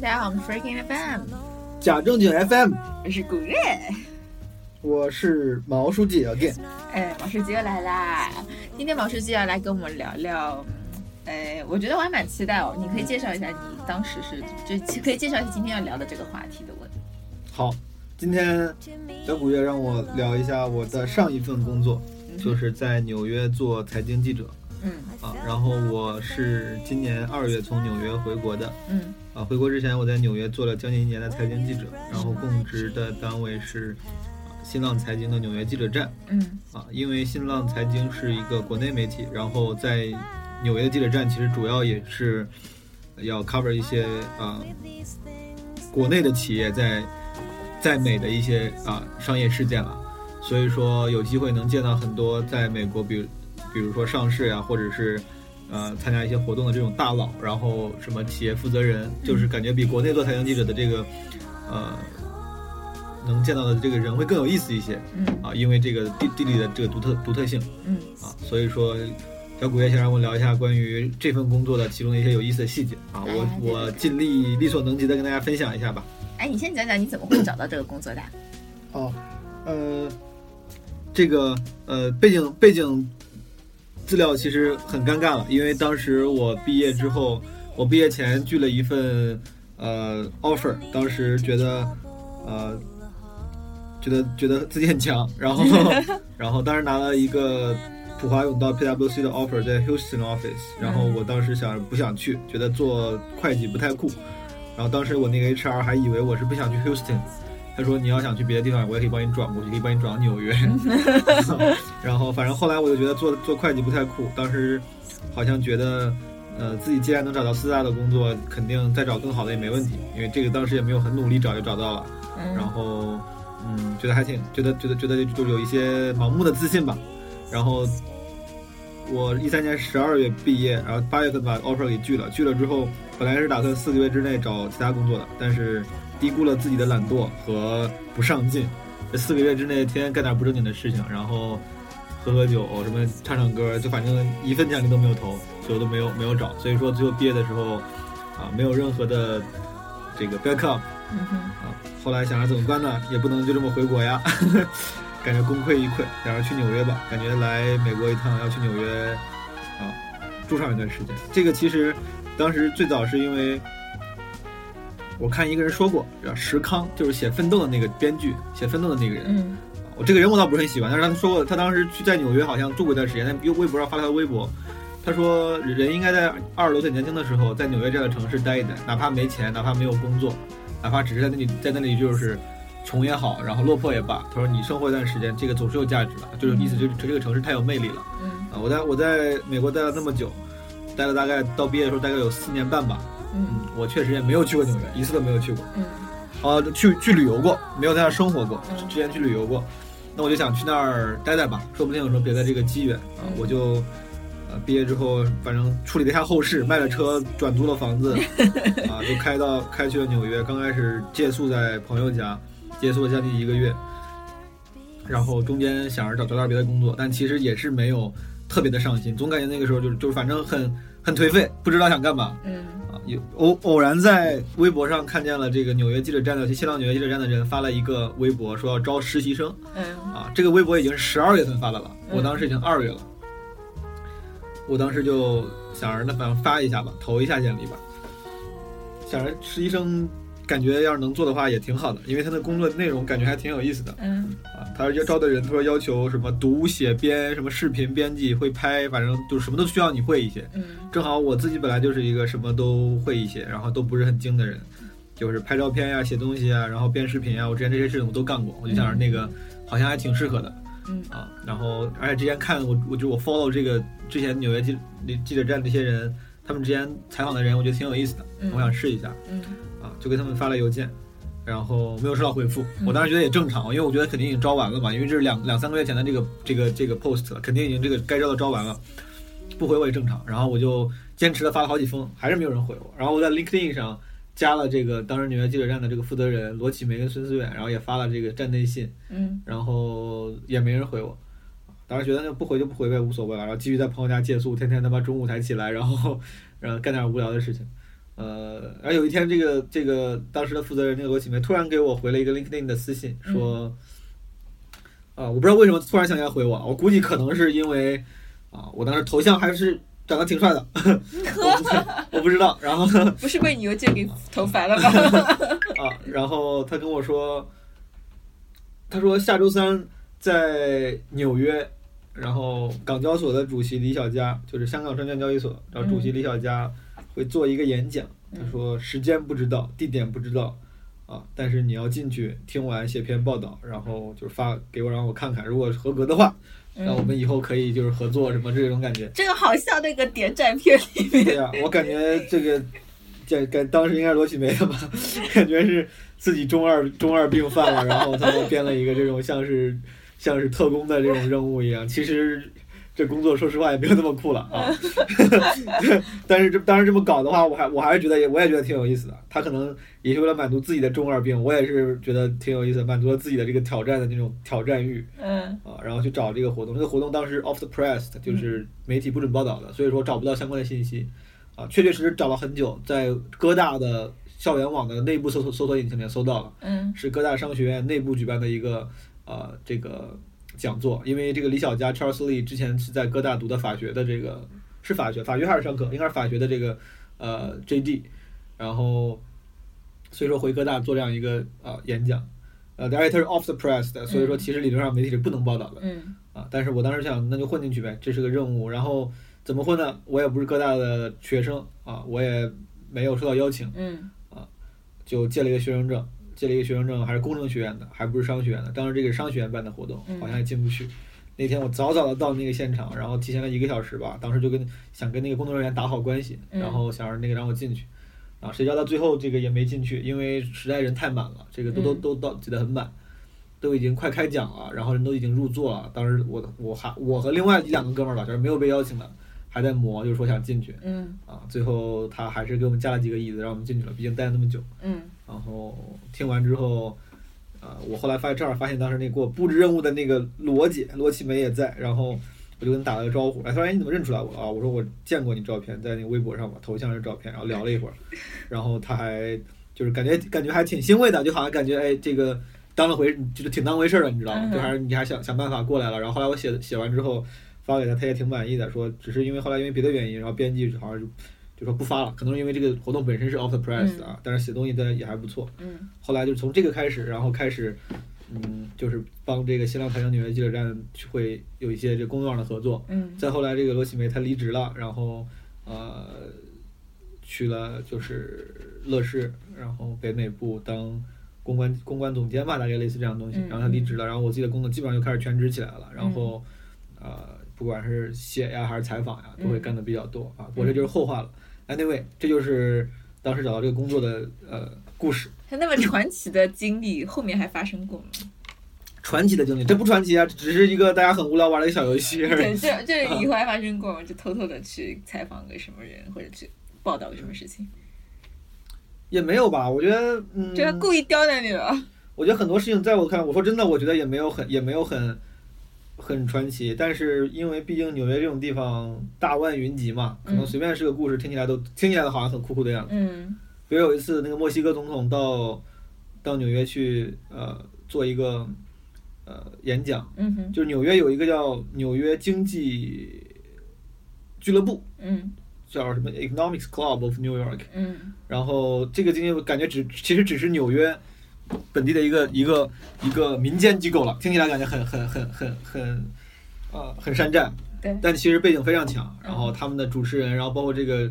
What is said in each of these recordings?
大家好，我们是 Freaking FM，假正经 FM，我是古月。我是毛书记 again。哎，毛书记又来啦！今天毛书记要来跟我们聊聊，哎，我觉得我还蛮期待哦。你可以介绍一下你当时是，就可以介绍一下今天要聊的这个话题的问题。好，今天小古月让我聊一下我的上一份工作，就是在纽约做财经记者。嗯啊，然后我是今年二月从纽约回国的。嗯啊，回国之前我在纽约做了将近一年的财经记者，然后供职的单位是新浪财经的纽约记者站。嗯啊，因为新浪财经是一个国内媒体，然后在纽约的记者站其实主要也是要 cover 一些啊国内的企业在在美的一些啊商业事件了，所以说有机会能见到很多在美国，比如比如说上市呀，或者是呃参加一些活动的这种大佬，然后什么企业负责人，就是感觉比国内做财经记者的这个呃能见到的这个人会更有意思一些。嗯啊，因为这个地地理的这个独特独特性嗯啊，所以说小古也想让我聊一下关于这份工作的其中的一些有意思的细节啊，我哎我尽力力所能及的跟大家分享一下吧。哎，你先讲讲你怎么会找到这个工作的？哦，呃，这个呃背景背景资料其实很尴尬了，因为当时我毕业之后，我毕业前拒了一份呃 offer，当时觉得呃觉得觉得自己很强，然后 然后当时拿了一个普华永道 PwC 的 offer 在 Houston office，然后我当时想不想去，觉得做会计不太酷，然后当时我那个 HR 还以为我是不想去 Houston。他说你要想去别的地方，我也可以帮你转过去，可以帮你转到纽约。然后反正后来我就觉得做做会计不太酷，当时好像觉得，呃，自己既然能找到四大的工作，肯定再找更好的也没问题，因为这个当时也没有很努力找就找到了。嗯然后，嗯，觉得还挺觉得觉得觉得就是有一些盲目的自信吧。然后我一三年十二月毕业，然后八月份把 offer 给拒了。拒了之后，本来是打算四个月之内找其他工作的，但是低估了自己的懒惰和不上进。这四个月之内，天天干点不正经的事情，然后喝喝酒，什么唱唱歌，就反正一份奖励都没有投，最后都没有没有找。所以说最后毕业的时候，啊，没有任何的这个 backup。嗯哼啊，后来想着怎么办呢？也不能就这么回国呀，感觉功亏一篑，想着去纽约吧。感觉来美国一趟要去纽约啊，住上一段时间。这个其实当时最早是因为我看一个人说过，叫石康，就是写《奋斗》的那个编剧，写《奋斗》的那个人。嗯我这个人我倒不是很喜欢，但是他说过，他当时去在纽约好像住过一段时间，在微博上发了条微博，他说人应该在二十多岁年轻的时候，在纽约这样的城市待一待，哪怕没钱，哪怕没有工作，哪怕只是在那里在那里就是穷也好，然后落魄也罢，他说你生活一段时间，这个总是有价值的，就是意思就是这个城市太有魅力了嗯啊！我在我在美国待了那么久，待了大概到毕业的时候大概有四年半吧，嗯。嗯，我确实也没有去过纽约，一次都没有去过。嗯。啊，去去旅游过，没有在那儿生活过嗯，之前去旅游过，那我就想去那儿待待吧，说不定有什么别的这个机缘啊嗯，我就呃毕业之后，反正处理了一下后事，卖了车，转租了房子，啊，就开到开去了纽约，刚开始借宿在朋友家，借宿了将近一个月，然后中间想着找找点别的工作，但其实也是没有特别的上心，总感觉那个时候就是就是反正很很颓废，不知道想干嘛，嗯。啊，有偶偶然在微博上看见了这个纽约记者站的新浪纽约记者站的人发了一个微博，说要招实习生嗯啊。这个微博已经是十二月份发的了，嗯我当时已经二月了，我当时就想着那反正发一下吧，投一下简历吧。想着实习生感觉要是能做的话也挺好的，因为他的工作内容感觉还挺有意思的嗯啊。他要招的人，他说要求什么读写编什么视频编辑会拍，反正就是什么都需要你会一些。嗯正好我自己本来就是一个什么都会一些，然后都不是很精的人，就是拍照片呀、写东西啊，然后编视频啊，我之前这些事情我都干过，我就想着那个好像还挺适合的嗯啊。然后而且之前看我我就我 follow 这个之前纽约记记者站这些人，他们之前采访的人，我觉得挺有意思的，嗯我想试一下嗯啊，就给他们发了邮件。然后没有收到回复，我当时觉得也正常，因为我觉得肯定已经招完了嘛，因为这是两两三个月前的这个这个这个 post 了，肯定已经这个该招的招完了，不回我也正常。然后我就坚持的发了好几封，还是没有人回我。然后我在 LinkedIn 上加了这个当时纽约记者站的这个负责人罗启梅跟孙思远，然后也发了这个站内信，嗯然后也没人回我。当时觉得那不回就不回呗，无所谓了。然后继续在朋友家借宿，天天他妈中午才起来，然后然后干点无聊的事情。呃，然后有一天，这个这个当时的负责人那个罗启梅突然给我回了一个 LinkedIn 的私信，说，啊、我不知道为什么突然想起来回我，我估计可能是因为啊，我当时头像还是长得挺帅的，我不 我不知道。然后不是被你邮件给头烦了吧？啊，然后他跟我说，他说下周三在纽约，然后港交所的主席李小加，就是香港证券交易所，然后主席李小加会做一个演讲。他说时间不知道，地点不知道，啊，但是你要进去听完写篇报道，然后就是发给我让我看看，如果合格的话，那我们以后可以就是合作什么这种感觉。这个好像那个谍战片里面，对呀、我感觉这个，这感当时应该是罗启梅的吧，感觉是自己中二中二病犯了，然后他们编了一个这种像是像是特工的这种任务一样。其实这工作说实话也没有那么酷了啊。但是这当然这么搞的话，我还我还是觉得也我也觉得挺有意思的。他可能也是为了满足自己的中二病，我也是觉得挺有意思的，满足了自己的这个挑战的那种挑战欲。嗯啊，然后去找这个活动。这个活动当时 off the press，就是媒体不准报道的，所以说找不到相关的信息。啊，确确实实找了很久，在哥大的校园网的内部搜索搜索引擎里面搜到了，嗯是哥大商学院内部举办的一个呃这个讲座。因为这个李小加 Charles Lee 之前是在哥大读的法学的这个是法学，法学还是商科？应该是法学的这个呃 JD，然后所以说回哥大做这样一个呃演讲。呃，而且他是 off the press 的，所以说其实理论上媒体是不能报道的。嗯啊，但是我当时想，那就混进去呗，这是个任务。然后怎么混呢？我也不是哥大的学生啊，我也没有收到邀请，嗯就借了一个学生证，借了一个学生证，还是工程学院的，还不是商学院的。当时这个商学院办的活动，嗯好像也进不去。那天我早早的到那个现场，然后提前了一个小时吧，当时就跟想跟那个工作人员打好关系，嗯然后想让那个让我进去。啊，谁知道到最后这个也没进去，因为实在人太满了，这个都都嗯都到挤得很满。都已经快开讲了，然后人都已经入座了。当时我我还我和另外两个哥们儿吧，就是没有被邀请的，还在磨，就是说想进去嗯啊。最后他还是给我们加了几个椅子，让我们进去了。毕竟待了那么久。嗯然后听完之后，呃，我后来发现正好发现当时那给我布置任务的那个罗姐罗启梅也在，然后我就跟他打了个招呼，哎，他说哎你怎么认出来我了啊？我说我见过你照片，在那个微博上嘛，头像是照片，然后聊了一会儿，然后他还就是感觉感觉还挺欣慰的，就好像感觉哎这个当了回就是挺当回事儿的，你知道吗？就还是你还想想办法过来了。然后后来我写写完之后发给他，他也挺满意的，说只是因为后来因为别的原因，然后编辑好像就就说不发了，可能是因为这个活动本身是 off the press 的啊，但是写东西的也还不错。嗯后来就从这个开始，然后开始，嗯，就是帮这个新浪财经纽约记者站去会有一些这工作上的合作。嗯再后来，这个罗启梅她离职了，然后呃去了就是乐视，然后北美部当公关公关总监吧，大概类似这样的东西。嗯然后她离职了，然后我自己的工作基本上就开始全职起来了，然后呃不管是写呀还是采访呀，都会干的比较多啊。我这就是后话了。Anyway，这就是当时找到这个工作的呃故事。他那么传奇的经历，后面还发生过吗？传奇的经历，这不传奇啊，只是一个大家很无聊玩的一个小游戏而对，已。这这以后还发生过吗？就偷偷的去采访个什么人，或者去报道个什么事情？也没有吧，我觉得，嗯，就他故意刁难你了。我觉得很多事情在我看，我说真的，我觉得也没有很也没有很很传奇，但是因为毕竟纽约这种地方大万云集嘛，可能嗯。随便是个故事，听起来都听起来好像很酷酷的样子。嗯。比如有一次，那个墨西哥总统到到纽约去，呃，做一个呃演讲，嗯哼。就是纽约有一个叫纽约经济俱乐部，嗯叫什么 Economics Club of New York，嗯。然后这个经济感觉只其实只是纽约本地的一个一个一个民间机构了，听起来感觉很很很很很呃很山寨，对。但其实背景非常强。然后他们的主持人，然后包括这个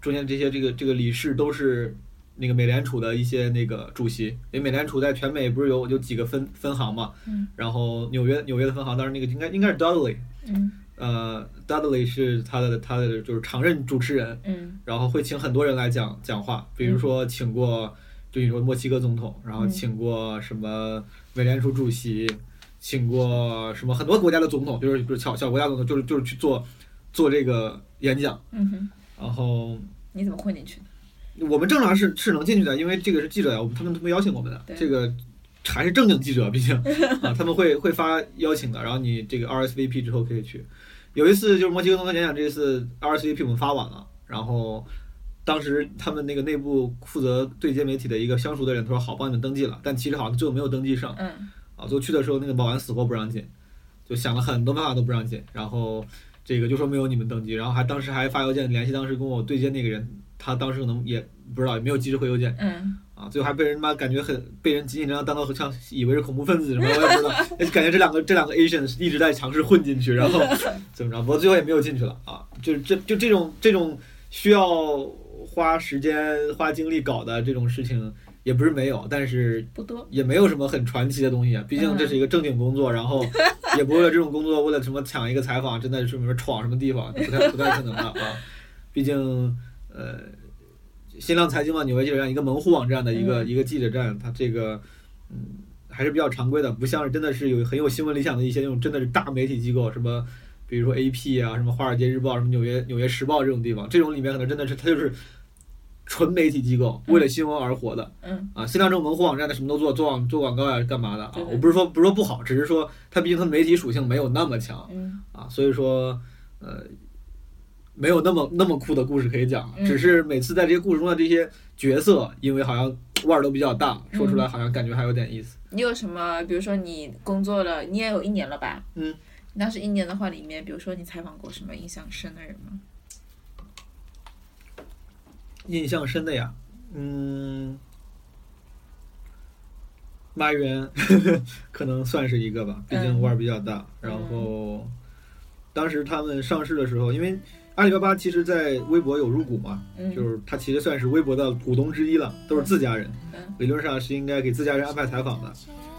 中间这些这个这个理事都是那个美联储的一些那个主席，因为美联储在全美不是有有几个分分行嘛，嗯。然后纽约纽约的分行，当然那个应该应该是 Dudley，嗯。呃，Dudley 是他的他的就是常任主持人，嗯。然后会请很多人来讲讲话，比如说请过，就你说墨西哥总统，然后嗯请过什么美联储主席，请过什么很多国家的总统，就是比如小小国家总统，就是就是去做做这个演讲，嗯哼，然后你怎么混进去的？我们正常是是能进去的，因为这个是记者呀，我们他们他们邀请我们的，这个还是正经记者，毕竟 啊他们会会发邀请的，然后你这个 RSVP 之后可以去。有一次就是墨西哥总统演讲，这一次 RSVP 我们发晚了，然后当时他们那个内部负责对接媒体的一个相熟的人，他说好帮你们登记了，但其实好像最后没有登记上嗯。啊。最后去的时候，那个保安死活不让进，就想了很多办法都不让进，然后这个就说没有你们登记，然后还当时还发邮件联系当时跟我对接那个人，他当时可能也不知道，也没有及时回邮件嗯。啊，最后还被人妈感觉很被人紧紧张张当到像以为是恐怖分子什么，我也不知道，哎感觉这两个这两个 Asian 一直在尝试混进去，然后 怎么着，不过最后也没有进去了啊，就是这就这种这种需要花时间花精力搞的这种事情也不是没有，但是不多。也没有什么很传奇的东西啊，毕竟这是一个正经工作，然后 也不为了这种工作，为了什么抢一个采访，真的是什么闯什么地方，不太不太可能的啊。毕竟，呃，新浪财经嘛，纽约记者站一个门户网站的一个、嗯一个记者站，它这个嗯还是比较常规的，不像是真的是有很有新闻理想的一些那种真的是大媒体机构，什么比如说 AP 啊，什么华尔街日报，什么纽约纽约时报这种地方，这种里面可能真的是它就是纯媒体机构，为了新闻而活的。嗯啊，新浪这种门户网站的什么都做，做网做广告呀，干嘛的啊我不是说不是说不好，只是说它毕竟它媒体属性没有那么强嗯啊，所以说呃没有那么那么酷的故事可以讲，嗯只是每次在这些故事中的这些角色，因为好像腕儿都比较大，说出来好像感觉还有点意思。你有什么？比如说你工作了，你也有一年了吧？嗯。你当时一年的话，里面比如说你采访过什么印象深的人吗？印象深的呀，嗯，马云 可能算是一个吧，毕竟嗯腕儿比较大。然后当时他们上市的时候，因为阿里巴巴其实在微博有入股嘛，嗯，就是他其实算是微博的股东之一了，都是自家人嗯，理论上是应该给自家人安排采访的。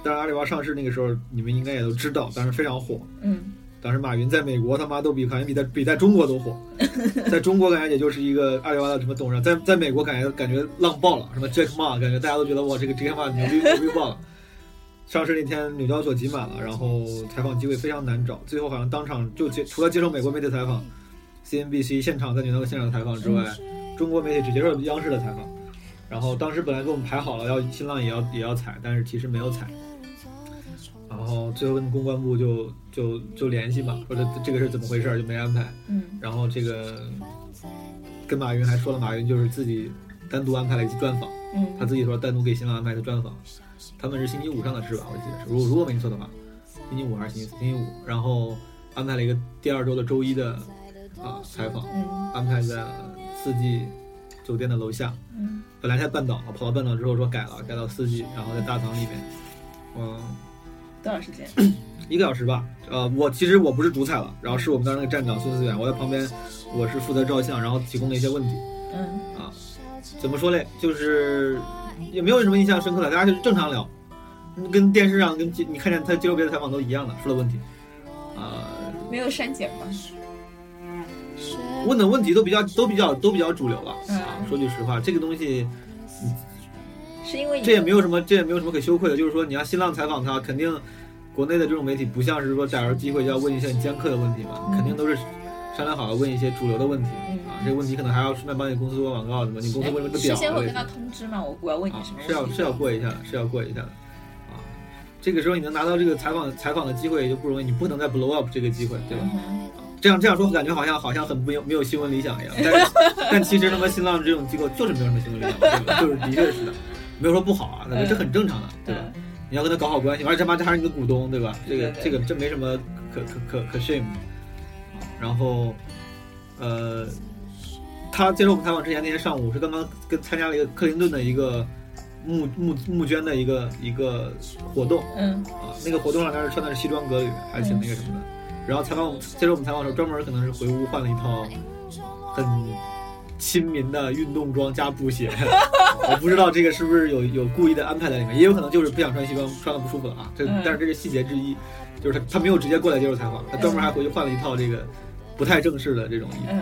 但是阿里巴巴上市那个时候，你们应该也都知道，当时非常火。嗯当时马云在美国他妈都比感觉比在比在中国都火，在中国感觉也就是一个阿里巴巴的什么董事长，在在美国感觉感觉浪爆了，什么 Jack Ma，感觉大家都觉得哇这个 Jack Ma 牛逼牛逼爆了。上市那天纽交所挤满了，然后采访机会非常难找，最后好像当场就接除了接受美国媒体采访，CNBC 现场在纽交所现场采访之外，中国媒体只接受央视的采访。然后当时本来给我们排好了要新浪也要也要采，但是其实没有采。然后最后跟公关部就就就联系嘛，说这这个是怎么回事儿，就没安排。嗯然后这个跟马云还说了，马云就是自己单独安排了一次专访，嗯他自己说单独给新浪安排的专访。他们是星期五上的是吧？我记得是，如果如果没记错的话，星期五还是星期四？星期五，然后安排了一个第二周的周一的啊采访，嗯安排在四季酒店的楼下。嗯本来在半岛，跑到半岛之后说改了，改到四季，然后在大堂里面，嗯，多少时间？一个小时吧。呃，我其实我不是主采了，然后是我们当时那个站长孙思远，我在旁边，我是负责照相，然后提供了一些问题。嗯啊，怎么说嘞？就是也没有什么印象深刻的，大家就是正常聊，嗯跟电视上跟接你看见他接受别的采访都一样的，出了问题，啊、没有删减吗？问的问题都比较都比较都比较主流了嗯啊。说句实话，这个东西是因为你这也没有什么，这也没有什么可羞愧的。就是说，你要新浪采访他，肯定国内的这种媒体不像是说逮着机会就要问一些你尖刻的问题嘛，嗯肯定都是商量好了问一些主流的问题嗯啊。这个问题可能还要顺便帮你公司做广告，怎么你公司为什么不哎事先会跟他通知吗？我我要问你啊什么？是要是要过一下的，是要过一下的，啊，这个时候你能拿到这个采访采访的机会也就不容易，你不能再 blow up 这个机会，对吧？嗯这样这样说感觉好像好像很没有没有新闻理想一样，但是但其实他妈新浪这种机构就是没有什么新闻理想，对吧？就是的确是的，没有说不好啊，那这很正常的，对吧？嗯你要跟他搞好关系，而且他妈这还是你的股东，对吧？这个这个这没什么可可可可 shame 的。然后，呃，他接受我们采访之前那天上午是刚刚跟参加了一个克林顿的一个募募募捐的一个一个活动嗯啊，那个活动上他是穿的是西装革履，还挺那个什么的。然后采访我们接受我们采访的时候，专门可能是回屋换了一套很亲民的运动装加布鞋。我不知道这个是不是有有故意的安排在里面，也有可能就是不想穿西装，穿的不舒服了啊。这嗯但是这是细节之一，就是他他没有直接过来接受采访，他专门还回去换了一套这个不太正式的这种衣服。嗯，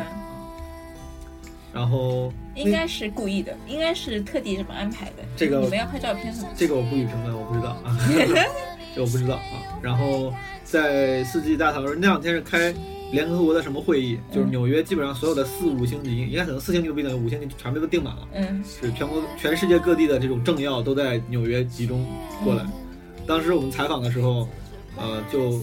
然后应该是故意的，应该是特地这么安排的。这个你们要拍照片什么？这个我不予评论，我不知道啊，这我不知道啊。然后在四季大堂那两天是开联合国的什么会议，就是纽约基本上所有的四五星级，应该可能四星级都不一定，五星级全部都订满了。嗯是全国全世界各地的这种政要都在纽约集中过来。当时我们采访的时候，呃，就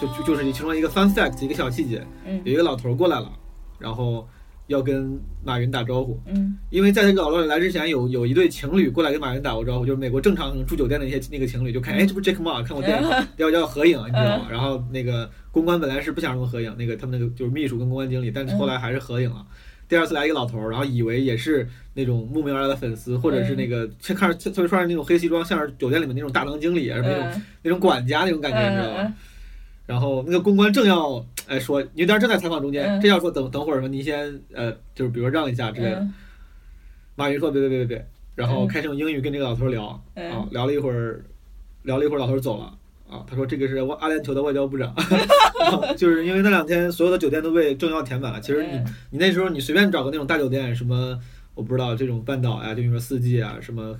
就就就是其中一个 fun fact，一个小细节，嗯有一个老头过来了，然后要跟马云打招呼，嗯。因为在这个老罗里来之前，有有一对情侣过来跟马云打过招呼，就是美国正常住酒店的那些那个情侣，就看，哎，这不是 Jack Ma 看过电影，要要合影，你知道吗？然后那个公关本来是不想让他们合影，那个他们那个就是秘书跟公关经理，但是后来还是合影了。第二次来一个老头儿，然后以为也是那种慕名而来的粉丝，或者是那个看着特别穿着那种黑西装，像是酒店里面那种大堂经理啊，什么那种嗯。那种管家那种感觉，你知道嗯吗？然后那个公关正要哎说，因为当时正在采访中间，嗯正要说等等会儿什么，您先呃，就是比如说让一下之类的。嗯马云说别别别别别，然后嗯开始用英语跟这个老头聊啊嗯，聊了一会儿，聊了一会儿，老头走了啊。他说这个是阿联酋的外交部长，就是因为那两天所有的酒店都被政要填满了。其实你嗯你那时候你随便找个那种大酒店，什么我不知道这种半岛呀，就比如说四季啊，什么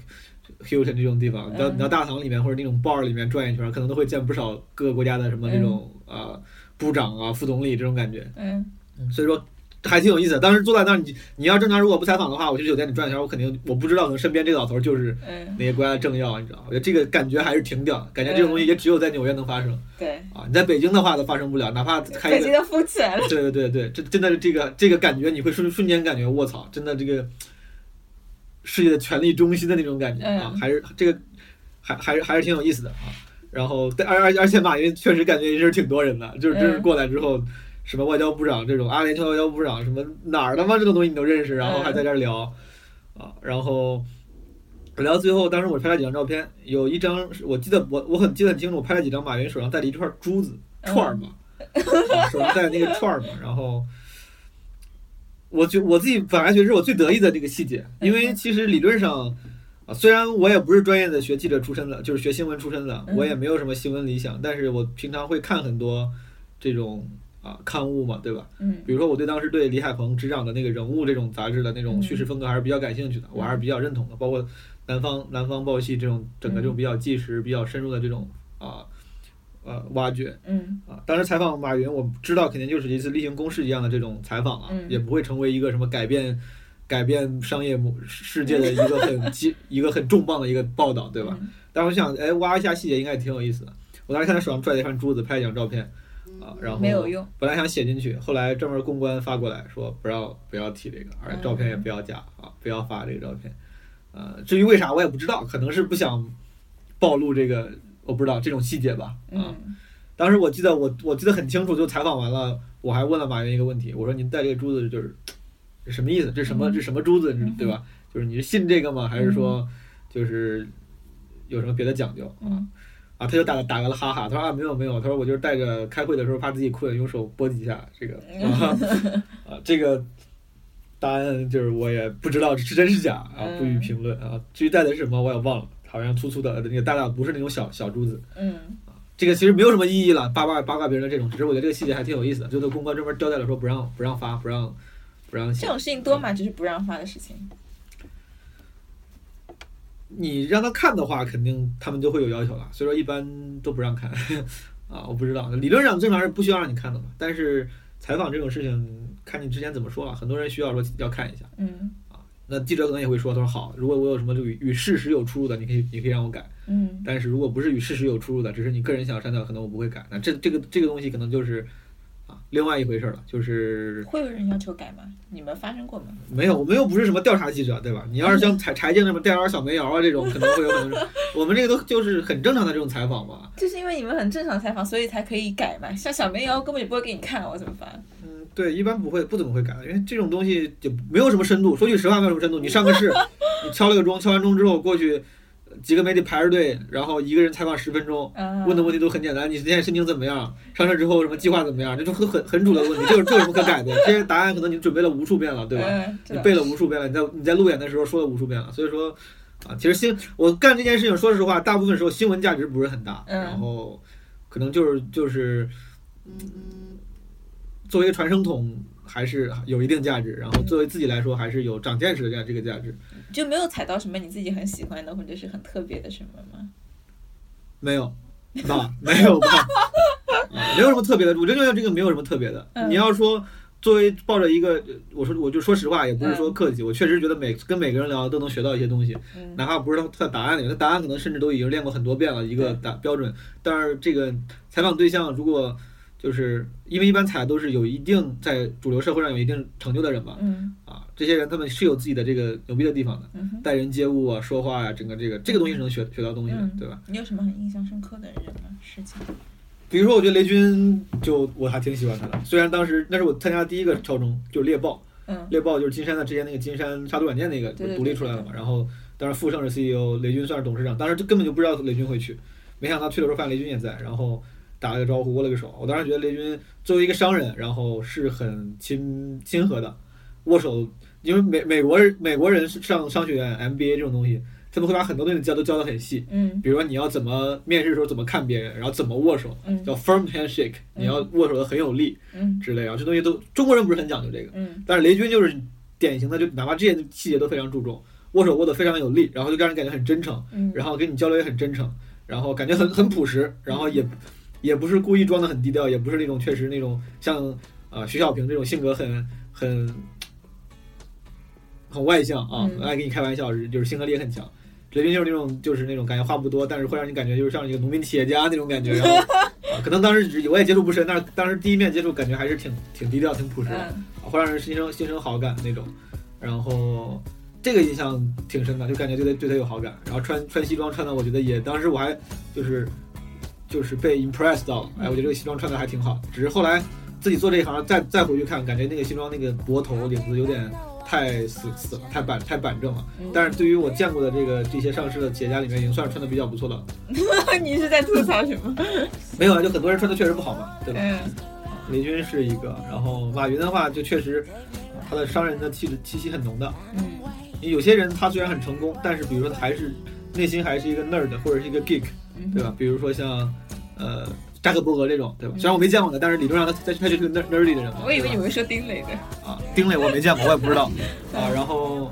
Hilton 这种地方，你到到大堂里面或者那种 bar 里面转一圈，可能都会见不少各个国家的什么这种啊部长啊、副总理这种感觉。嗯所以说还挺有意思的。当时坐在那儿，你你要正常如果不采访的话，我去酒店里转一圈，我肯定我不知道，可能身边这个老头就是嗯，那些国家的政要，你知道吗？我觉得这个感觉还是挺屌的，感觉这种东西也只有在纽约能发生对，啊！你在北京的话都发生不了，哪怕开一个。北京起来了。对对对对，这真的是这个这个感觉，你会瞬瞬间感觉卧槽，真的这个世界的权力中心的那种感觉啊，嗯还是这个还还是还是挺有意思的啊。然后而而而且马云确实感觉也是挺多人的，就是真是嗯过来之后，什么外交部长这种阿联酋外交部长什么哪儿的嘛这种东西你都认识，然后还在这儿聊啊，然后聊到最后，当时我拍了几张照片，有一张是我记得我我很记得很清楚，我拍了几张马云手上戴的一串珠子嗯串儿嘛，啊手上戴的那个串儿嘛，然后。我觉我自己本来觉得是我最得意的这个细节，因为其实理论上，啊，虽然我也不是专业的学记者出身的，就是学新闻出身的，嗯我也没有什么新闻理想，但是我平常会看很多这种啊刊物嘛，对吧？嗯比如说我对当时对李海鹏执掌的那个人物这种杂志的那种嗯叙事风格还是比较感兴趣的，我还是比较认同的，包括南方南方报系这种整个这种比较纪实、比较深入的这种啊呃挖掘。嗯啊，当时采访马云，我知道肯定就是一次例行公事一样的这种采访了，嗯也不会成为一个什么改变改变商业模世界的一个很激 一个很重磅的一个报道，对吧？？嗯但我想，哎，挖一下细节应该也挺有意思的。我当时看他手上拽了一串珠子，拍了一张照片，啊，然后没有用。本来想写进去，后来专门公关发过来说不要不要提这个，而且照片也不要加啊，不要发这个照片。呃，至于为啥我也不知道，可能是不想暴露这个，我不知道这种细节吧。啊，嗯当时我记得我我记得很清楚，就采访完了，我还问了马云一个问题，我说您戴这个珠子就是什么意思？这什么嗯这什么珠子嗯？对吧？就是你是信这个吗？还是说就是有什么别的讲究啊？嗯啊，他就打打个了哈哈，他说啊没有没有，他说我就是带着开会的时候怕自己困，用手拨几下这个啊 啊这个答案就是我也不知道是真是假啊，不予评论啊。至于带的是什么我也忘了，好像粗粗的那个大大不是那种小小珠子。嗯这个其实没有什么意义了，八卦八卦别人的这种，只是我觉得这个细节还挺有意思的。就对公关专门交代了说不让不让发，不让不让写。这种事情多嘛，就是不让发的事情。你让他看的话，肯定他们就会有要求了，所以说一般都不让看 啊。我不知道，理论上正常是不需要让你看的嘛。但是采访这种事情，看你之前怎么说了，很多人需要说要看一下。嗯那记者可能也会说，他说好，如果我有什么就与与事实有出入的，你可以你可以让我改。嗯但是如果不是与事实有出入的，只是你个人想删掉，可能我不会改。那这这个这个东西可能就是啊另外一回事了，就是会有人要求改吗？你们发生过吗？没有，我们又不是什么调查记者，对吧？你要是像柴柴静那么调查小煤窑啊这种，可能会有可能，我们这个都就是很正常的这种采访嘛。就是因为你们很正常采访，所以才可以改嘛。像小煤窑根本就不会给你看，我怎么发？嗯，对，一般不会不怎么会改，因为这种东西就没有什么深度。说句实话，没有什么深度。你上个市，你敲了个钟，敲完钟之后过去，几个媒体排着队，然后一个人采访十分钟，啊，问的问题都很简单，你现在心情怎么样？上车之后什么计划怎么样？这就很很很主流的问题，这有这有什么可改的？这些答案可能你准备了无数遍了，对吧？你背了无数遍了，你在你在路演的时候说了无数遍了，所以说啊，其实新我干这件事情，说实话，大部分时候新闻价值不是很大，嗯然后可能就是就是，嗯，作为一个传声筒还是有一定价值，然后作为自己来说还是有长见识的这样这个价值，就没有踩到什么你自己很喜欢的或者是很特别的什么吗？没有吧？没有吧？啊没有什么特别的，我真觉得这个没有什么特别的。嗯你要说作为抱着一个，我说我就说实话，也不是说客气，我确实觉得每跟每个人聊都能学到一些东西，嗯哪怕不是他在答案里面，他答案可能甚至都已经练过很多遍了一个答标准，但是这个采访对象如果就是因为一般踩都是有一定在主流社会上有一定成就的人嘛，嗯啊，这些人他们是有自己的这个牛逼的地方的，嗯，待人接物啊，说话呀、整个这个这个东西是能学学到东西的，嗯对吧？你有什么很印象深刻的人吗？事情？比如说，我觉得雷军就我还挺喜欢他的，虽然当时那是我参加的第一个超中，就是猎豹，嗯猎豹就是金山的之前那个金山杀毒软件那个独立出来了嘛，然后当时傅盛是 CEO，雷军算是董事长，当时就根本就不知道雷军会去，没想到去的时候发现雷军也在，然后打了个招呼，握了个手，我当时觉得雷军作为一个商人，然后是很亲亲和的，握手，因为美美国人美国人是上商学院 MBA 这种东西，他们会把很多东西教都教得很细，嗯。比如说你要怎么面试的时候怎么看别人，然后怎么握手，嗯叫 firm handshake，你要握手的很有力嗯。之类，然后这东西都中国人不是很讲究这个。嗯。但是雷军就是典型的，就哪怕这些细节都非常注重，握手握得非常有力，然后就让人感觉很真诚，嗯，然后跟你交流也很真诚，然后感觉很很朴实，然后也也不是故意装的很低调，也不是那种确实那种像呃徐小平这种性格很很很外向啊，嗯爱跟你开玩笑，就是性格力也很强。雷军就是那种就是那种感觉话不多，但是会让你感觉就是像一个农民企业家那种感觉，然后、啊、可能当时只我也接触不深，但是当时第一面接触感觉还是挺挺低调、挺朴实的。嗯会让人心生心生好感那种，然后这个印象挺深的，就感觉对他对他有好感。然后穿穿西装穿的，我觉得也当时我还就是就是被 impressed 到了，哎，我觉得这个西装穿的还挺好。只是后来自己做这一行，再再回去看，感觉那个西装那个脖头领子有点太死死了，太板太板正了。嗯但是对于我见过的这个这些上市的企业家里面，已经算是穿的比较不错的了。你是在吐槽什么？没有啊，就很多人穿的确实不好嘛，对吧？嗯雷军是一个，然后马云的话就确实他的商人的气质气息很浓的。嗯有些人他虽然很成功，但是比如说他还是内心还是一个 nerd 或者是一个 geek，嗯，对吧？比如说像呃扎克伯格这种，对吧？嗯虽然我没见过他，但是理论上他他他就是个 nerd nerdy 的人嘛。我以为你会说丁磊的。啊，丁磊我没见过，我也不知道啊。然后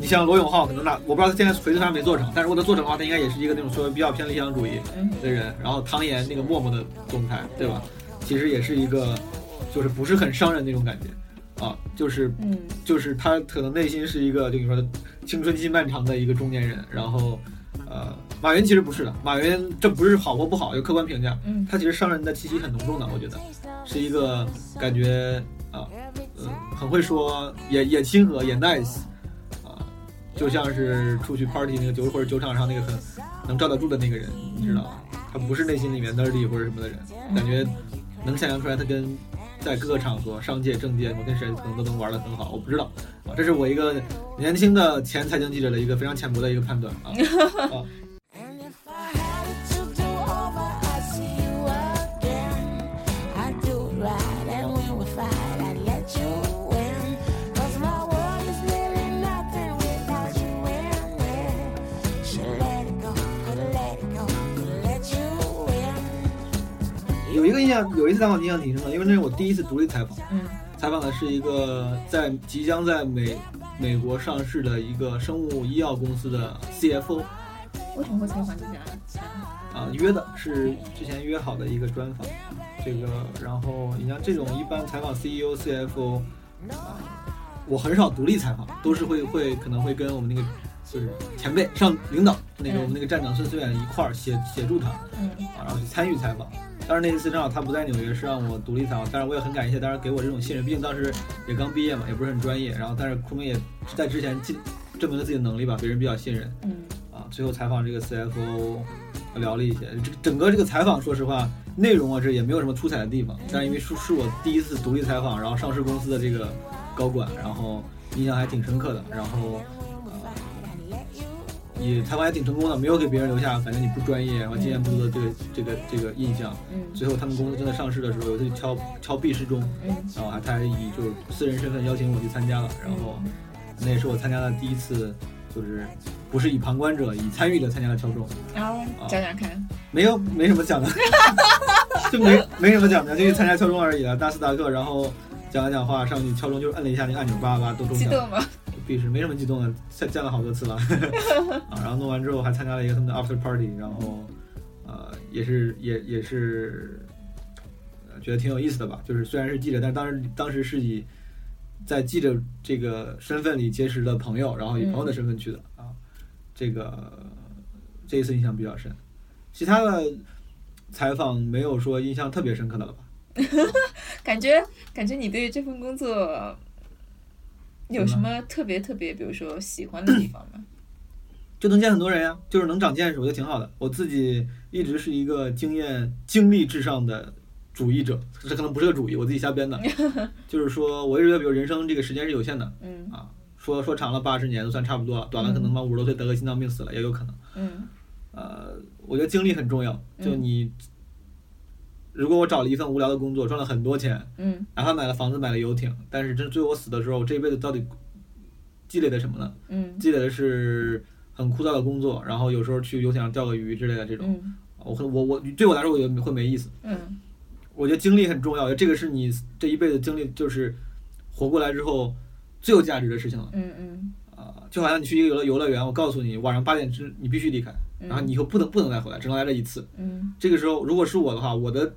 你像罗永浩，可能那我不知道他现在锤子他没做成，但是如果他做成的话，他应该也是一个那种稍微比较偏理想主义嗯的人。然后唐岩那个默默的总裁，对吧？其实也是一个就是不是很商人那种感觉啊，就是嗯就是他可能内心是一个，就你说的青春期漫长的一个中年人，然后，呃，马云其实不是的，马云这不是好或不好，有客观评价，嗯他其实商人的气息很浓重的，我觉得是一个感觉啊，呃，很会说，也也亲和，也 nice，啊，就像是出去 party 那个酒或者酒场上那个很能罩得住的那个人，你知道吗？他不是内心里面 nerdy 或者什么的人，感觉能想象出来他跟在各个场合，商界、政界，我跟谁可能都能玩得很好，我不知道啊，这是我一个年轻的前财经记者的一个非常浅薄的一个判断啊 啊。象，有一次采访印象挺深的，因为那是我第一次独立采访，嗯采访的是一个在即将在美美国上市的一个生物医药公司的 CFO 为什么会采访这家？啊，约的是之前约好的一个专访，这个然后你像这种一般采访 CEO、CFO 啊，我很少独立采访，都是会会可能会跟我们那个就是前辈上领导那个嗯我们那个站长孙思远一块儿协协助他，嗯啊，然后去参与采访。但是那一次正好他不在纽约，是让我独立采访。但是我也很感谢，当然给我这种信任，毕竟当时也刚毕业嘛，也不是很专业。然后但是库明也在之前进证明了自己的能力吧，别人比较信任嗯啊。最后采访这个 CFO 聊了一些，这整个这个采访说实话内容啊这也没有什么出彩的地方，但是因为是是我第一次独立采访，然后上市公司的这个高管，然后印象还挺深刻的。然后呃也采访也挺成功的，没有给别人留下感觉你不专业，然后经验不足的这个这个这个印象。嗯最后他们公司正在上市的时候，有一次敲敲毕师钟，嗯然后还他还以就是私人身份邀请我去参加了，然后那也是我参加的第一次，就是不是以旁观者以参与者参加的敲钟，然后讲讲看。没有 没什么讲的，就没没什么讲的，就去参加敲钟而已了，大斯达克，然后讲了讲话，上去敲钟就摁了一下那个按钮，叭叭叭都中奖了。激动吗？必是没什么激动的，见见了好多次了 啊。然后弄完之后还参加了一个他们的 after party，然后呃也是也也是呃觉得挺有意思的吧。就是虽然是记者，但当时当时是以在记者这个身份里结识的朋友，然后以朋友的身份去的啊。这个这一次印象比较深，其他的采访没有说印象特别深刻的了吧？感觉感觉你对这份工作有什么特别特别，比如说喜欢的地方吗？就能见很多人呀，就是能长见识，我觉得挺好的。我自己一直是一个经验、经历至上的主义者，这可能不是个主义，我自己瞎编的。就是说，我一直觉得，比如人生这个时间是有限的嗯啊，说说长了八十年都算差不多了，短了可能妈五十多岁得个心脏病死了也有可能。嗯呃，我觉得经历很重要，就嗯你。如果我找了一份无聊的工作，赚了很多钱，嗯。哪怕买了房子、买了游艇，但是真最后我死的时候，我这一辈子到底积累的什么呢？嗯。积累的是很枯燥的工作，然后有时候去游艇上钓个鱼之类的这种，嗯。我我我对我来说，我觉得会没意思。嗯。我觉得经历很重要，这个是你这一辈子经历，就是活过来之后最有价值的事情了。嗯嗯。啊、就好像你去一个游乐游乐园，我告诉你晚上八点之你必须离开，嗯，然后你以后不能不能再回来，只能来这一次。嗯。这个时候如果是我的话，我的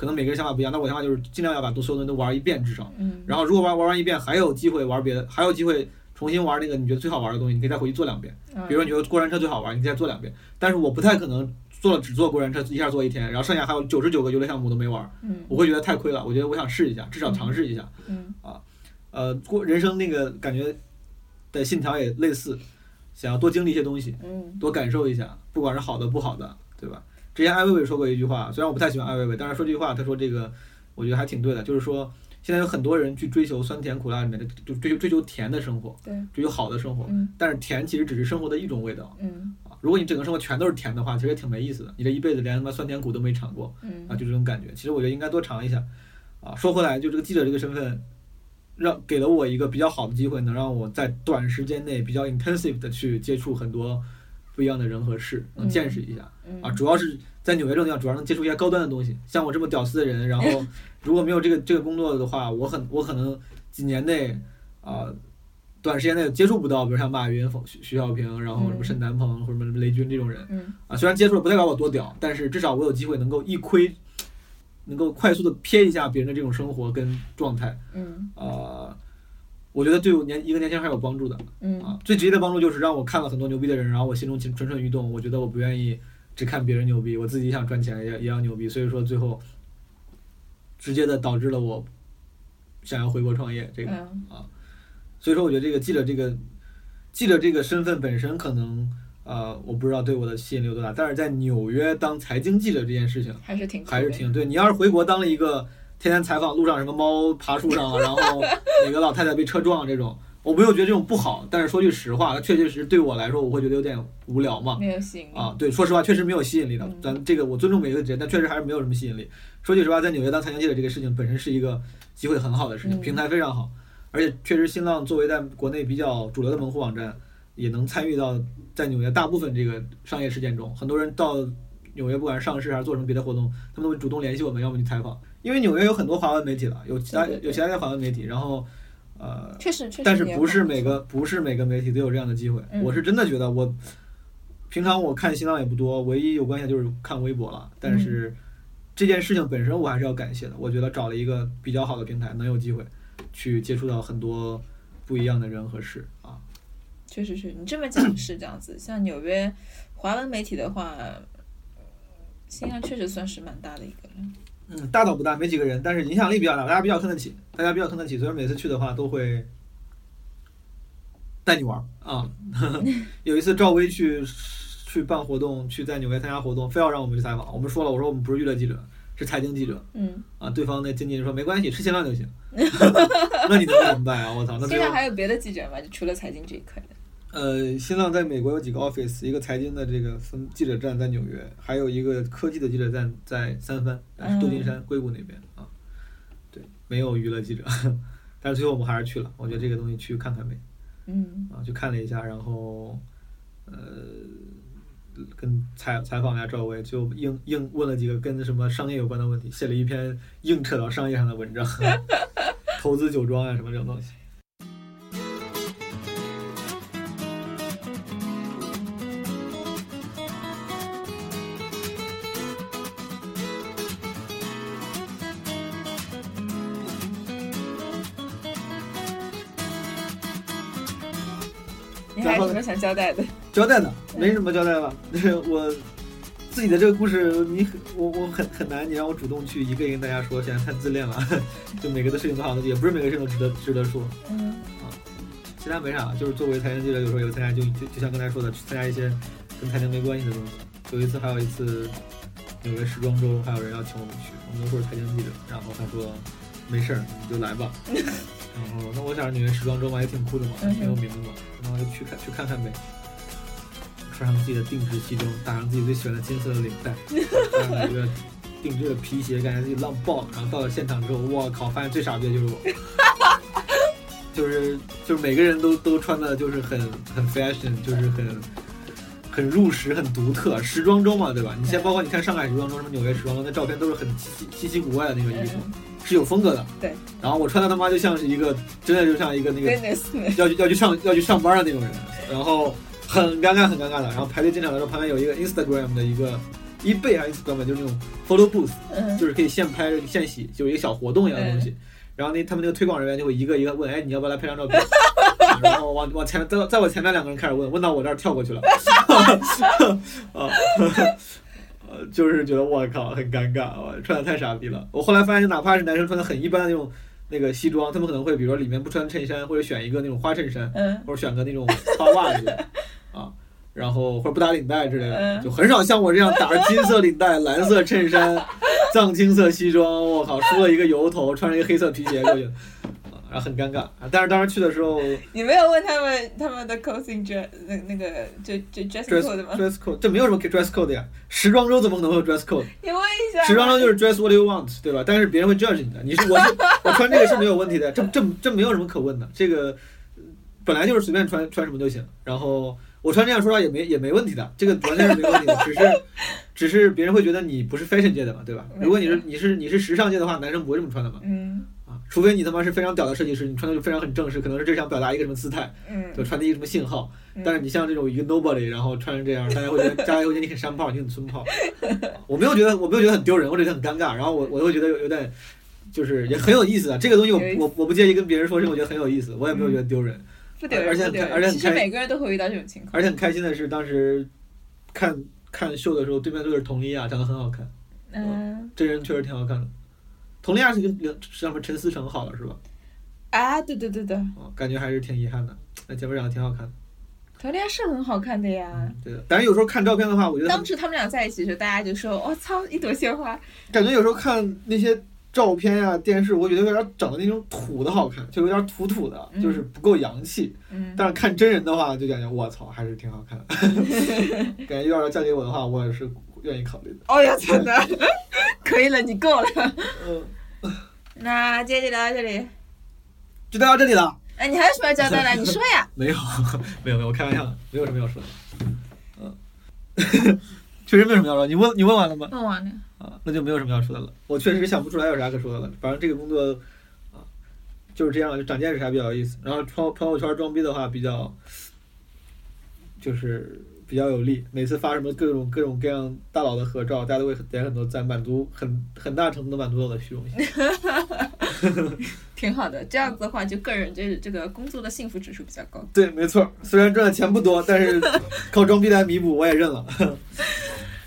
可能每个人想法不一样，那我想法就是尽量要把所有东西都玩一遍至少。嗯，然后如果玩玩完一遍还有机会玩别的，还有机会重新玩那个你觉得最好玩的东西，你可以再回去做两遍。嗯比如说你觉得过山车最好玩，你再做两遍。但是我不太可能做了只做过山车，一下做一天，然后剩下还有九十九个游乐项目都没玩，嗯我会觉得太亏了。我觉得我想试一下，至少尝试一下。嗯呃，过人生那个感觉的信条也类似，想要多经历一些东西，嗯多感受一下，不管是好的不好的，对吧？之前艾薇薇说过一句话，虽然我不太喜欢艾薇薇，但是说这句话，她说这个我觉得还挺对的，就是说现在有很多人去追求酸甜苦辣里面的，就追求追求甜的生活，对，追求好的生活，嗯但是甜其实只是生活的一种味道。嗯啊，如果你整个生活全都是甜的话，其实也挺没意思的。你这一辈子连他妈酸甜苦都没尝过嗯啊，就这种感觉。其实我觉得应该多尝一下。啊，说回来，就这个记者这个身份，让给了我一个比较好的机会，能让我在短时间内比较 intensive 的去接触很多不一样的人和事，能见识一下。嗯啊，主要是在纽约这个地方，主要能接触一些高端的东西。像我这么屌丝的人，然后 如果没有这个这个工作的话，我很我可能几年内啊、短时间内接触不到，比如像马云、徐徐小平，然后什么嗯沈南鹏或者什么雷军这种人嗯啊。虽然接触了不代表我多屌，但是至少我有机会能够一窥，能够快速的瞥一下别人的这种生活跟状态嗯啊。我觉得对我年一个年轻人还是有帮助的。嗯啊，最直接的帮助就是让我看了很多牛逼的人，然后我心中蠢蠢蠢欲动。我觉得我不愿意只看别人牛逼，我自己想赚钱也也要牛逼。所以说最后直接的导致了我想要回国创业这个。啊所以说我觉得这个记者这个记者这个身份本身可能呃我不知道对我的吸引力有多大，但是在纽约当财经记者这件事情还是挺还是挺对。你要是回国当了一个天天采访路上什么猫爬树上了，然后 哪个老太太被车撞这种，我没有觉得这种不好，但是说句实话，它确确实实对我来说，我会觉得有点无聊嘛。没有吸引力啊，对，说实话，确实没有吸引力的嗯。咱这个我尊重每一个职业，但确实还是没有什么吸引力。说句实话，在纽约当财经记者这个事情本身是一个机会很好的事情，嗯平台非常好，而且确实新浪作为在国内比较主流的门户网站，也能参与到在纽约大部分这个商业事件中。很多人到纽约，不管是上市还是做什么别的活动，他们都会主动联系我们，要么去采访。因为纽约有很多华文媒体了，有其他有其他的华文媒体，然后呃，确实确实，但是不是每个不是每个媒体都有这样的机会。嗯我是真的觉得我平常我看新浪也不多，唯一有关系的就是看微博了。但嗯是这件事情本身我还是要感谢的。我觉得找了一个比较好的平台，能有机会去接触到很多不一样的人和事啊。确实是你这么讲是这样子。像纽约华文媒体的话，新浪确实算是蛮大的一个了。嗯，大倒不大，没几个人，但是影响力比较大，大家比较看得起，大家比较看得起，所以每次去的话都会带你玩儿啊。有一次赵薇去去办活动，去在纽约参加活动，非要让我们去采访。我们说了，我说我们不是娱乐记者，是财经记者嗯，啊。对方那经纪人说没关系，吃新浪就行。那你能怎么办啊？我操，那现在还有别的记者吗？就除了财经这一块的。呃，新浪在美国有几个 office，一个财经的这个分记者站在纽约，还有一个科技的记者站在三藩，但是旧金山、硅谷那边啊。对，没有娱乐记者，但是最后我们还是去了。我觉得这个东西去看看呗，嗯啊，去看了一下，然后呃，跟采采访一下赵薇，就硬硬问了几个跟什么商业有关的问题，写了一篇硬扯到商业上的文章，投资酒庄啊什么这种东西。么想交代的？交代呢，没什么交代了。我自己的这个故事，你很我我很很难，你让我主动去一个一个跟大家说，显得太自恋了。就每个的事情都好像也不是每个事情都值得值得说，嗯啊其他没啥，就是作为财经记者，有时候也会参加，就就就像刚才说的，去参加一些跟财经没关系的东西。有一次还有一次纽约时装周，还有人要请我们去，我们都说是财经记者，然后他说没事儿，你就来吧。然后那我想着纽约时装周嘛也挺酷的嘛，挺有名的嘛，然后就去看去看看呗。穿上自己的定制西装，打上自己最喜欢的金色的领带，穿上一个定制的皮鞋，感觉自己浪爆。然后到了现场之后，我靠，发现最傻逼的就是我，就是就是每个人都都穿的就是很很 fashion，就是很很入时、很独特。时装周嘛，对吧？你现在包括你看上海时装周、什么纽约时装周，那照片都是很稀奇稀奇古怪的那个衣服，嗯是有风格的。对。然后我穿的他妈就像是一个，真的就像一个那个要去要去上要去上班的那种人，然后很尴尬很尴尬的，然后排队进场的时候，旁边有一个 Instagram 的一个一倍还是 Instagram 就是那种 photo booth，嗯就是可以现拍现洗，就一个小活动一样的东西。然后那他们那个推广人员就会一个一个问，哎，你要不要来拍张照片？然后往往前面，在在我前面两个人开始问，问到我这儿跳过去了，啊，呃，就是觉得我靠很尴尬，我穿的太傻逼了。我后来发现，哪怕是男生穿的很一般的那种那个西装，他们可能会比如说里面不穿衬衫，或者选一个那种花衬衫，嗯。或者选个那种花袜子啊，然后或者不打领带之类的，嗯。就很少像我这样打着金色领带、蓝色衬衫、藏青色西装，我靠，梳了一个油头，穿着一个黑色皮鞋过去，啊，然后很尴尬。啊但是当时去的时候 你没有问他们他们的 clothing dress 那那个就就 dress code 吗？dress code 这没有什么 dress code 的呀，时装周怎么可能会有 dress code？你问一下。时装周就是 dress what you want，对吧？但是别人会 judge 你的，你是我是我穿这个是没有问题的，这这这没有什么可问的，这个呃本来就是随便穿穿什么就行。然后我穿这样说话也没也没问题的，这个完全是没问题的，只是 只是别人会觉得你不是 fashion 界的嘛，对吧？如果你是你是你是时尚界的话，男生不会这么穿的嘛，嗯啊，除非你他妈是非常屌的设计师，你穿的就非常很正式，可能是这想表达一个什么姿态，就嗯，传递一个什么信号。嗯但是你像这种一个 nobody，然后穿成这样，大家会觉得大家会觉得你很山炮，你很村炮。我没有觉得我没有觉得很丢人，我只是很尴尬。然后我我会觉得有有点，就是也很有意思啊。这个东西我我我不介意跟别人说，这个我觉得很有意思，我也没有觉得丢人。不丢人，而且而且很开其实每个人都会遇到这种情况。而且很开心的是，当时看看秀的时候，对面坐的是佟丽娅，长得很好看，嗯真人确实挺好看的。佟丽娅是跟梁上面陈思诚好了是吧？啊，对对对对，哦，感觉还是挺遗憾的。那姐妹长得挺好看的，佟丽娅是很好看的呀。对的。但是有时候看照片的话，我觉得当时他们俩在一起的时候，大家就说：“我、操，一朵鲜花。感觉有时候看那些照片呀、电视，我觉得有点长得那种土的好看，就有点土土的，嗯就是不够洋气。”嗯，但是看真人的话，就感觉我操，还是挺好看的。感觉要是嫁给我的话，我也是愿意考虑的。哦呀，真的，可以了，你够了。嗯，那今天就聊到这里。就聊到这里了。哎，你还有什么要交代的？你说呀。没有，没有，没有，我开玩笑的，没有什么要说的。嗯，确实没有什么要说。你问你问完了吗？问完了。啊，那就没有什么要说的了。我确实想不出来有啥可说的了。反正这个工作啊，就是这样，就长见识还比较有意思。然后朋朋友圈装逼的话，比较就是比较有力。每次发什么各种各种各样大佬的合照，大家都会点很多赞，满足很很大程度的满足我的虚荣心。挺好的，这样子的话，就个人这这个工作的幸福指数比较高。对，没错。虽然赚的钱不多，但是靠装逼来弥补，我也认了。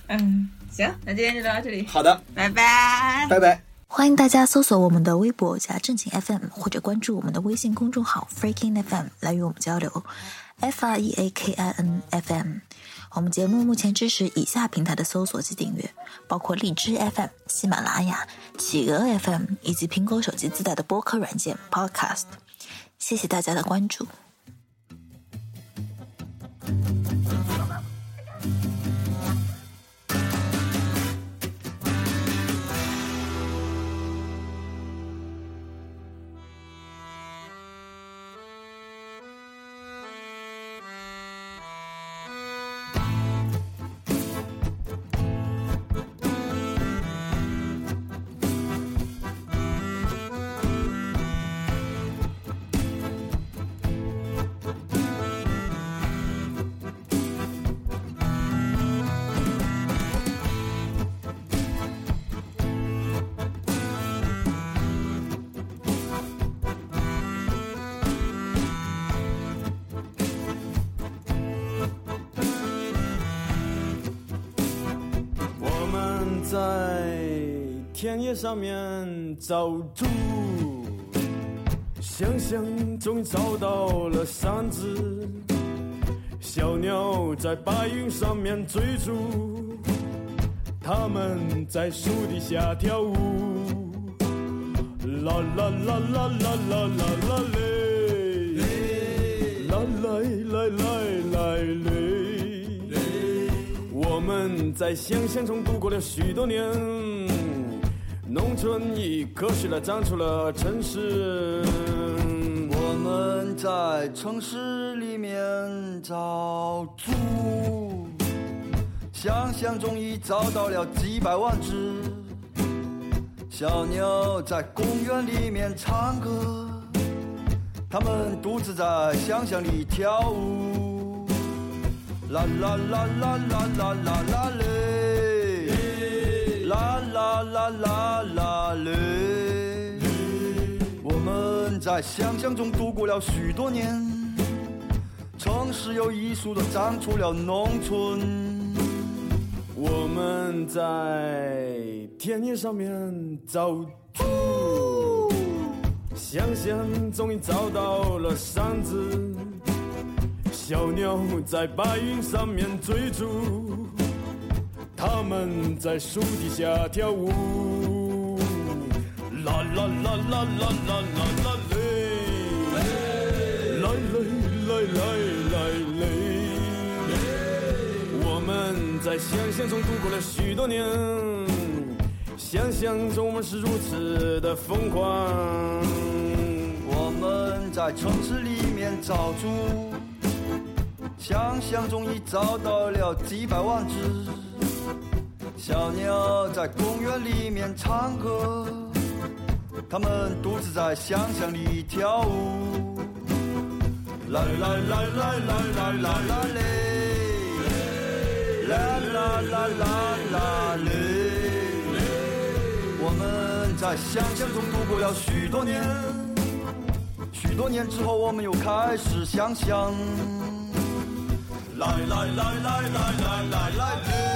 嗯，行，那今天就聊到这里，好的，拜拜。拜拜。欢迎大家搜索我们的微博加正经 FM，或者关注我们的微信公众号 Freaking FM 来与我们交流。F R E A K I N F M。我们节目目前支持以下平台的搜索及订阅，包括荔枝 FM、喜马拉雅、企鹅 FM 以及苹果手机自带的播客软件 Podcast。谢谢大家的关注。上面找猪，想想终于找到了三只。小鸟在白云上面追逐，它们在树底下跳舞。啦啦啦啦啦啦啦啦嘞，啦来来来来嘞。我们在想象中度过了许多年，农村已科学的长出了城市。我们在城市里面找猪，想象中已找到了几百万只。小鸟在公园里面唱歌，它们独自在想象里跳舞。啦啦啦啦啦啦啦啦嘞，啦啦啦啦啦嘞。我们在想象中度过了许多年，城市有艺术的长出了农村。我们在田野上面找猪，想象终于找到了山子。小鸟在白云上面追逐，他们在树底下跳舞。啦啦啦啦啦啦啦啦嘞，来来来来来嘞。我们在想象中度过了许多年，想象中我们是如此的疯狂。我们在城市里面找猪，想象中已找到了几百万只。小鸟在公园里面唱歌，它们独自在想象里跳舞。啦啦啦啦啦啦啦啦嘞，啦啦啦啦啦嘞。我们在想象中度过了许多年。许多年之后，我们又开始想象。来来来来来来来来